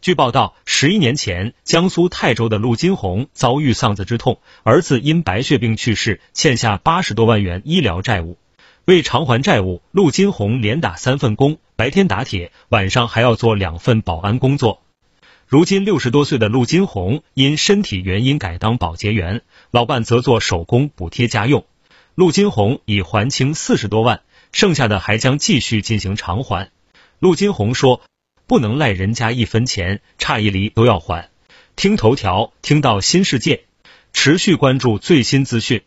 据报道，十一年前，江苏泰州的陆金红遭遇丧子之痛，儿子因白血病去世，欠下八十多万元医疗债务。为偿还债务，陆金红连打三份工，白天打铁，晚上还要做两份保安工作。如今六十多岁的陆金红因身体原因改当保洁员，老伴则做手工补贴家用。陆金红已还清四十多万，剩下的还将继续进行偿还。陆金红说。不能赖人家一分钱，差一厘都要还。听头条，听到新世界，持续关注最新资讯。